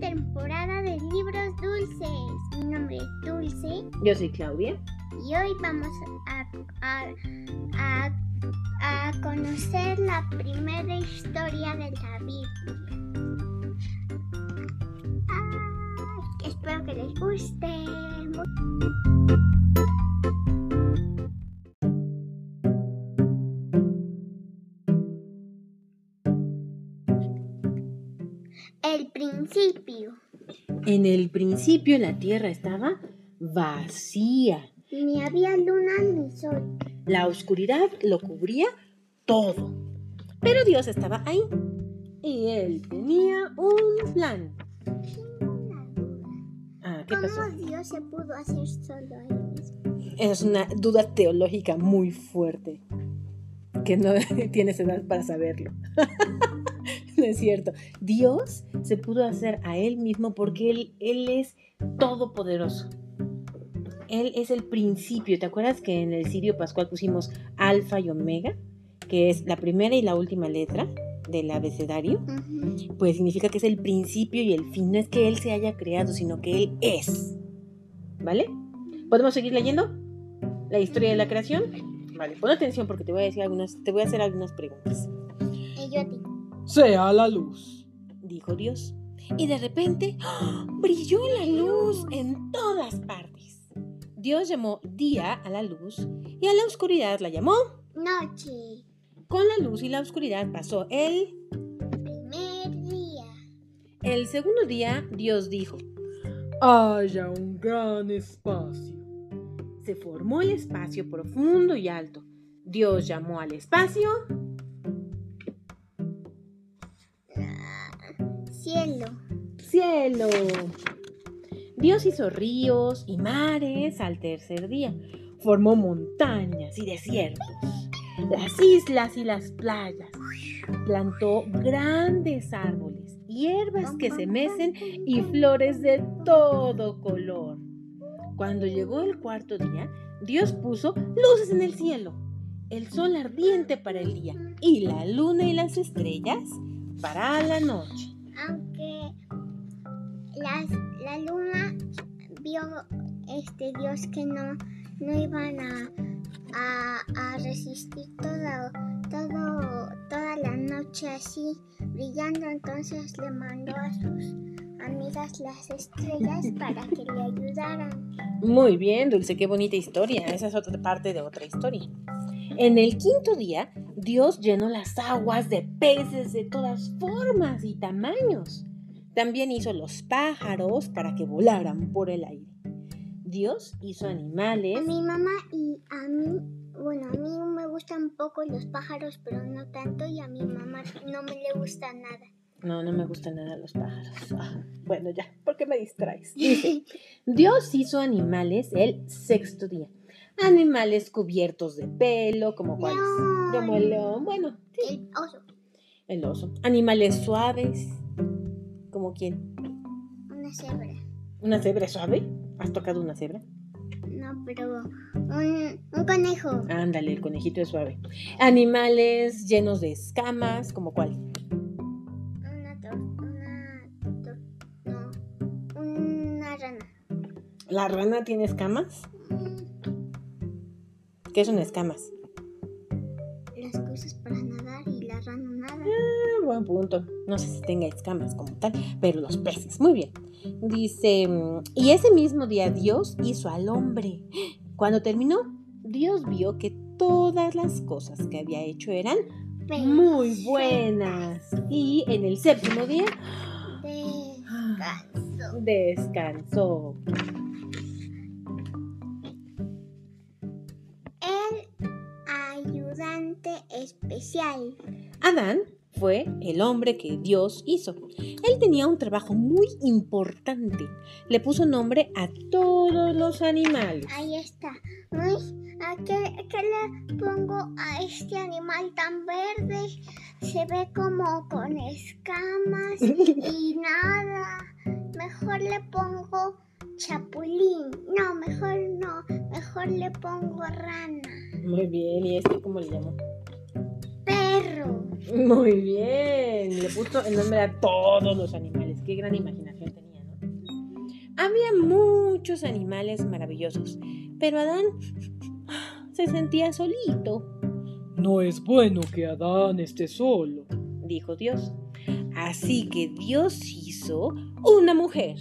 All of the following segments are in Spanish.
temporada de libros dulces. Mi nombre es Dulce Yo soy Claudia. y hoy vamos a, a- a- a conocer la primera historia de la Biblia. Ay, espero que les guste. El principio. En el principio la tierra estaba vacía. Ni había luna ni sol. La oscuridad lo cubría todo. Pero Dios estaba ahí. Y él tenía un plan. Ah, ¿qué pasó? ¿Cómo Dios se pudo hacer solo a él mismo? Es una duda teológica muy fuerte. Que no tienes edad para saberlo. no es cierto. Dios se pudo hacer a él mismo porque él, él es todopoderoso. Él es el principio. ¿Te acuerdas que en el Sirio Pascual pusimos alfa y omega? Que es la primera y la última letra del abecedario. Pues significa que es el principio y el fin. No es que él se haya creado, sino que él es. ¿Vale? ¿Podemos seguir leyendo la historia de la creación? Vale, pon atención porque te voy a decir algunas, te voy a hacer algunas preguntas. Y yo a ti. Sea la luz. Dijo Dios. Y de repente ¡ah! brilló la luz en todas partes. Dios llamó día a la luz y a la oscuridad la llamó. Noche. Con la luz y la oscuridad pasó el... Primer día. El segundo día Dios dijo, Haya un gran espacio. Se formó el espacio profundo y alto. Dios llamó al espacio Cielo. cielo. Dios hizo ríos y mares al tercer día. Formó montañas y desiertos, las islas y las playas. Plantó grandes árboles, hierbas que se mecen y flores de todo color. Cuando llegó el cuarto día, Dios puso luces en el cielo, el sol ardiente para el día y la luna y las estrellas para la noche. Aunque las, la luna vio este Dios que no, no iban a, a, resistir todo, todo, toda la noche así brillando, entonces le mandó a sus amigas las estrellas para que le ayudaran. Muy bien, Dulce, qué bonita historia. Esa es otra parte de otra historia. En el quinto día, Dios llenó las aguas de peces de todas formas y tamaños. También hizo los pájaros para que volaran por el aire. Dios hizo A animales. mi mamá y a mí, bueno, a mí me gustan poco los pájaros, pero no tanto, y a mi mamá no me le gusta nada. No, no me gustan nada los pájaros. Ah, bueno, ya, ¿por qué me distraes? Dice, Dios hizo animales el sexto día. Animales cubiertos de pelo, como cuáles. Como el león. Bueno, sí, El oso, el oso. Animales suaves. ¿Como quién? una cebra. ¿Una cebra suave? ¿Has tocado una cebra? No, pero un, un conejo. Ándale, el conejito es suave. Animales llenos de escamas, ¿como cuál? Una tor, una tor, no, una rana. ¿La rana tiene escamas? ¿Qué son escamas? Las cosas para nadar y la rana nada. Ah, buen punto. No sé si tenga escamas como tal, pero los peces. Muy bien. Dice, mm, y ese mismo día Dios hizo al hombre. Cuando terminó, Dios vio que todas las cosas que había hecho eran muy buenas. Y en el séptimo día Descanso. descansó. Especial. Adán fue el hombre que Dios hizo. Él tenía un trabajo muy importante. Le puso nombre a todos los animales. Ahí está. ¿a qué, qué le pongo a este animal tan verde? Se ve como con escamas y nada. Mejor le pongo chapulín. No, mejor no. Mejor le pongo rana. Muy bien, ¿y este cómo le llamó? Perro. Muy bien, le puso el nombre a todos los animales. Qué gran imaginación. Había muchos animales maravillosos, pero Adán se sentía solito. No es bueno que Adán esté solo, dijo Dios. Así que Dios hizo una mujer.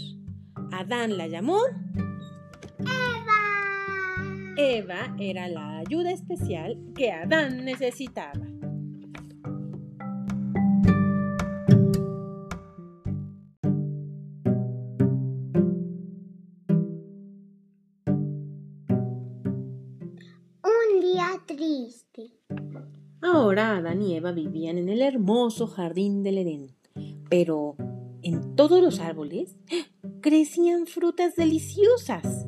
Adán la llamó Eva. Eva era la ayuda especial que Adán necesitaba. Adán y Eva vivían en el hermoso jardín del Edén, pero en todos los árboles crecían frutas deliciosas.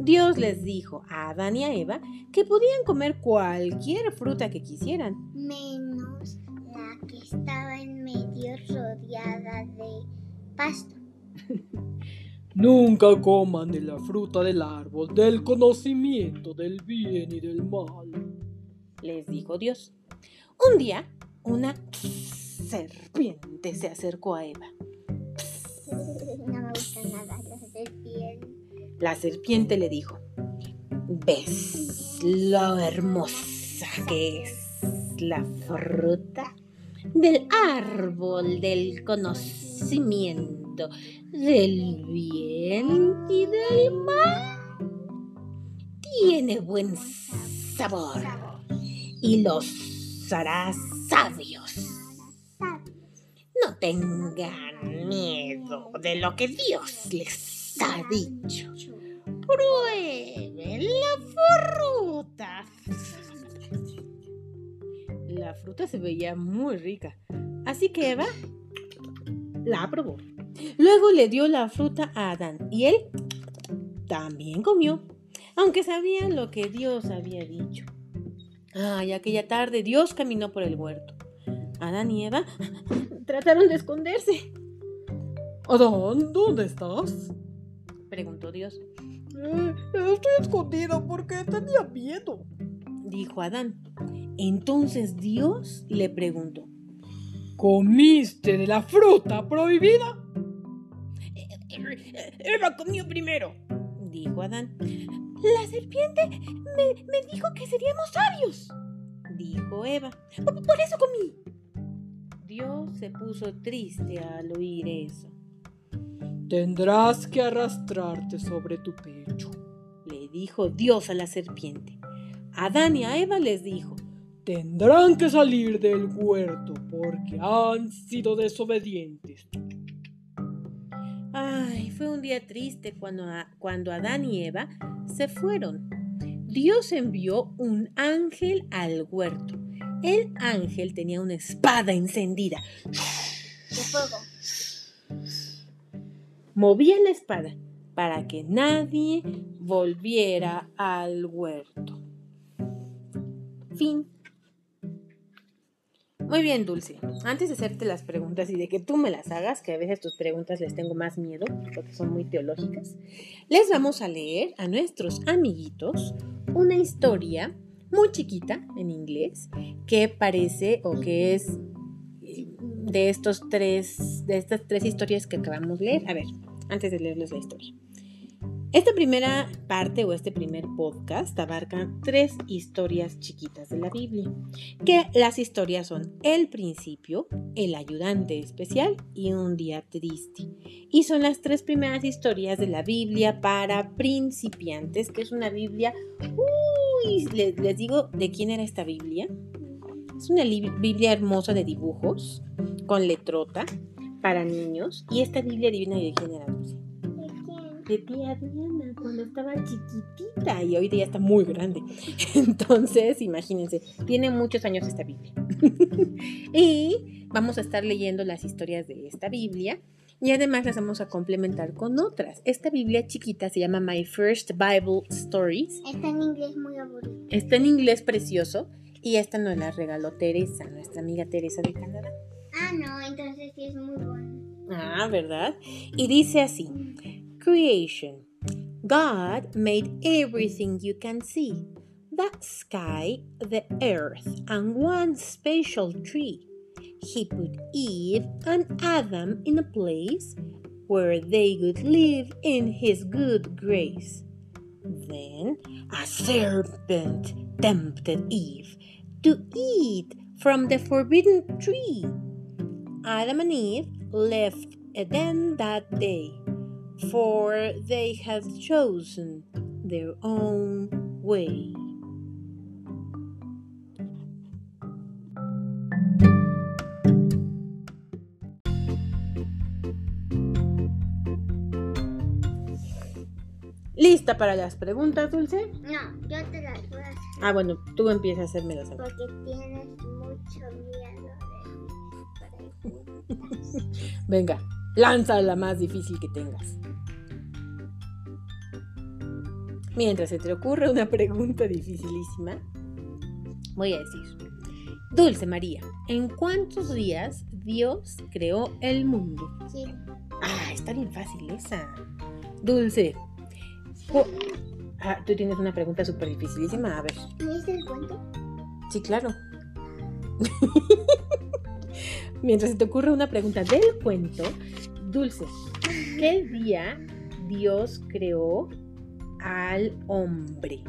Dios les dijo a Adán y a Eva que podían comer cualquier fruta que quisieran. menos la que estaba en medio rodeada de pasto. Nunca coman de la fruta del árbol del conocimiento del bien y del mal. Les dijo Dios. Un día, una serpiente se acercó a Eva. No me gusta nada la serpiente. La serpiente le dijo, ¿ves lo hermosa que es la fruta del árbol del conocimiento del bien y del mal? Tiene buen sabor y los sabios. No tengan miedo de lo que Dios les ha dicho. Prueben la fruta. La fruta se veía muy rica, así que Eva la probó. Luego le dio la fruta a Adán y él también comió, aunque sabía lo que Dios había dicho. Ay, aquella tarde Dios caminó por el huerto. Adán y Eva trataron de esconderse, Adán, ¿dónde estás? preguntó Dios. "Eh, estoy escondido porque tenía miedo. Dijo Adán. Entonces Dios le preguntó. ¿Comiste de la fruta prohibida? Eva comió primero, dijo Adán. La serpiente me, me dijo que seríamos sabios, dijo Eva. Por, por eso comí. Dios se puso triste al oír eso. Tendrás que arrastrarte sobre tu pecho. Le dijo Dios a la serpiente. Adán y a Eva les dijo. Tendrán que salir del huerto porque han sido desobedientes. Ay, fue un día triste cuando, cuando Adán y Eva se fueron. Dios envió un ángel al huerto. El ángel tenía una espada encendida. De fuego. Movía la espada para que nadie volviera al huerto. Fin. Muy bien, Dulce. Antes de hacerte las preguntas y de que tú me las hagas, que a veces tus preguntas les tengo más miedo porque son muy teológicas, les vamos a leer a nuestros amiguitos una historia muy chiquita en inglés que parece o que es eh, de estos tres de estas tres historias que acabamos de leer. A ver, antes de leerles la historia. Esta primera parte o este primer podcast abarca tres historias chiquitas de la Biblia, que las historias son el principio, el ayudante especial y un día triste. Y son las tres primeras historias de la Biblia para principiantes, que es una Biblia... Uy, les, digo de quién era esta Biblia. Es una li- Biblia hermosa de dibujos, con letrota, para niños. Y esta Biblia divina de quién era? ¿De tía Diana cuando estaba chiquitita y ahorita ya está muy grande. Entonces, imagínense, tiene muchos años esta Biblia. y vamos a estar leyendo las historias de esta Biblia y además las vamos a complementar con otras. Esta Biblia chiquita se llama My First Bible Stories. Está en inglés muy aburrido. Está en inglés precioso y esta nos la regaló Teresa, nuestra amiga Teresa de Canadá. Ah, no, entonces sí es muy bueno. Ah, ¿verdad? Y dice así, Creation. God made everything you can see. The sky, the earth, and one special tree. He put Eve and Adam in a place where they could live in his good grace. Then a serpent tempted Eve to eat from the forbidden tree. Adam and Eve left Eden that day, for they had chosen their own way. ¿Lista para las preguntas, Dulce? No, yo te las voy a hacer. Ah, bueno, tú empiezas a hacérmelas. a mí. Porque tienes mucho miedo de mis preguntas. Venga, lanza la más difícil que tengas. Mientras se te ocurre una pregunta dificilísima, voy a decir, Dulce María, ¿en cuántos días Dios creó el mundo? Sí. Ah, está bien fácil esa. Dulce. Ah, tú tienes una pregunta súper dificilísima. A ver. ¿Viste el cuento? Sí, claro. Mientras se te ocurre una pregunta del cuento, Dulce, ¿qué día Dios creó al hombre?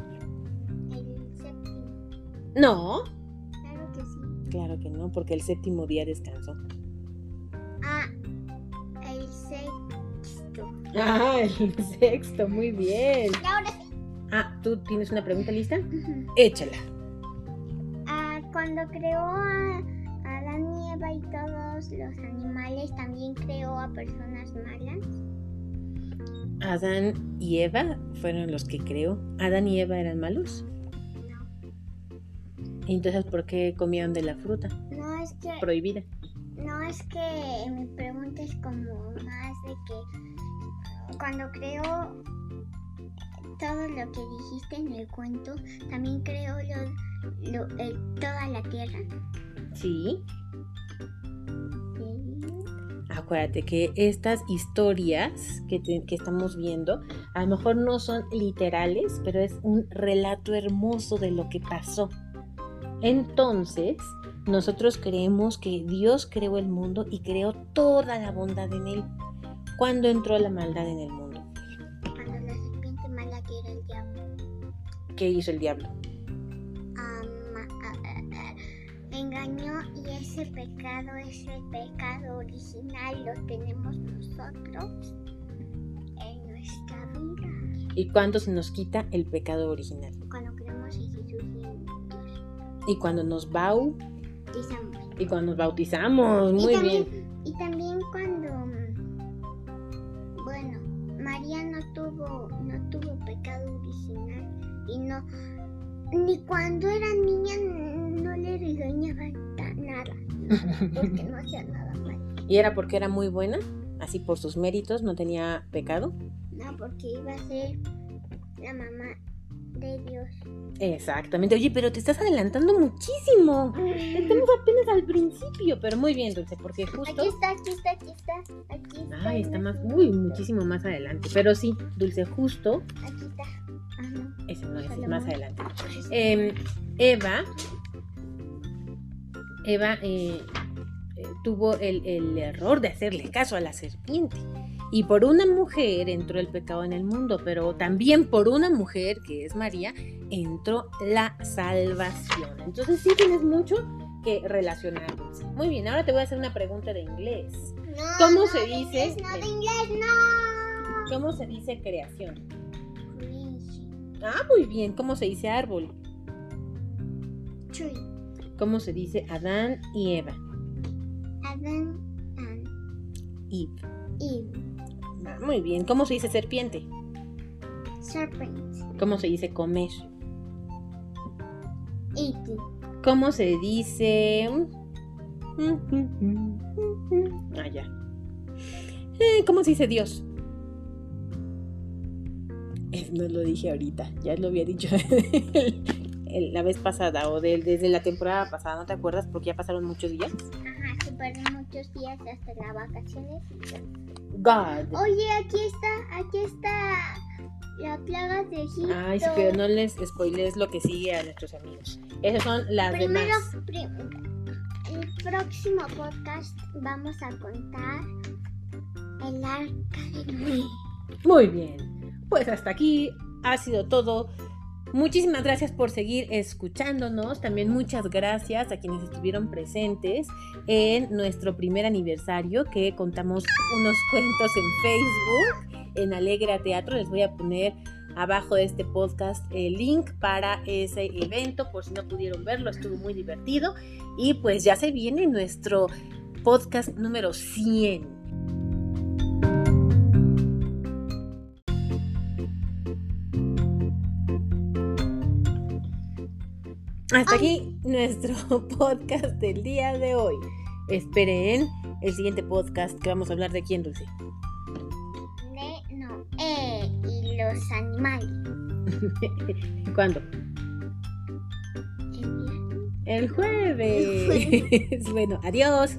El séptimo. No, Claro que sí. claro que no, porque el séptimo día descansó. Ah, el sexto. Ah, el sexto, muy bien. Y ahora sí. Ah, ¿tú tienes una pregunta lista? Échala. Ah, cuando creó a, a y Eva y todos los animales, también creó a personas malas. Adán y Eva fueron los que creó. ¿Adán y Eva eran malos? No. Entonces, ¿por qué comían de la fruta No es que, prohibida? no es que mi pregunta es como más de que cuando creó todo lo que dijiste en el cuento, también creó lo, lo- eh, toda la tierra. Sí. Acuérdate que estas historias que, te- que estamos viendo a lo mejor no son literales, pero es un relato hermoso de lo que pasó. Entonces, nosotros creemos que Dios creó el mundo y creó toda la bondad en él. ¿Cuándo entró la maldad en el mundo? Cuando la serpiente mala que era el diablo. ¿Qué hizo el diablo? Ese pecado, ese pecado original lo tenemos nosotros en nuestra vida. ¿Y cuándo se nos quita el pecado original? Cuando creemos en Jesús y en Dios, Y cuando nos bau pisamos. y cuando nos bautizamos, muy y también, bien. Y también cuando, bueno, María no tuvo, no tuvo pecado original y no, ni cuando era niña no le regañaban nada, porque no hacía nada mal. ¿Y era porque era muy buena? Así por sus méritos no tenía pecado. No, porque iba a ser la mamá de Dios. Exactamente. Oye, pero te estás adelantando muchísimo. Estamos apenas al principio, pero muy bien, Dulce, porque justo... Aquí está, aquí está, aquí está, aquí está. Ay, está más, uy, muchísimo más adelante. Pero sí, Dulce, justo, Aquí está. Ah, no. ese no, ese es más adelante. Em, Eva, Eva eh, eh, tuvo el, el error de hacerle caso a la serpiente. Y por una mujer entró el pecado en el mundo, pero también por una mujer, que es María, entró la salvación. Entonces sí tienes mucho que relacionar. Muy bien, ahora te voy a hacer una pregunta de inglés. No, ¿Cómo no, se dice? inglés, no, de inglés, no. ¿Cómo se dice creación? Creation. Ah, muy bien. ¿Cómo se dice árbol? Tree. ¿Cómo se dice Adán y Eva? Adam and Eve. Eve. Ah, muy bien. ¿Cómo se dice serpiente? Serpent. ¿Cómo se dice comer? Eating. ¿Cómo se dice... Ah, ya. Eh, ¿Cómo se dice Dios? Eh, No lo dije ahorita, ya lo había dicho el- la vez pasada o del- desde la temporada pasada, ¿no te acuerdas? Porque ya pasaron muchos días. Ajá, se perdieron muchos días hasta las vacaciones. God. Oye, aquí está, aquí está la plaga de Egipto. Ay, sí, pero no les spoilees lo que sigue a nuestros amigos. Esas son las Primero, demás. prim- el próximo podcast vamos a contar el arca de Noé. Muy bien. Pues hasta aquí ha sido todo. Muchísimas gracias por seguir escuchándonos. También muchas gracias a quienes estuvieron presentes en nuestro primer aniversario que contamos unos cuentos en Facebook, en Alegra Teatro. Les voy a poner abajo de este podcast el link para ese evento por si no pudieron verlo. Estuvo muy divertido. Y pues ya se viene nuestro podcast número 100. Hasta aquí nuestro podcast del día de hoy. Esperen el siguiente podcast que vamos a hablar de quién, Dulce. De Noé y los animales. ¿Cuándo? El día- El jueves. bueno, adiós.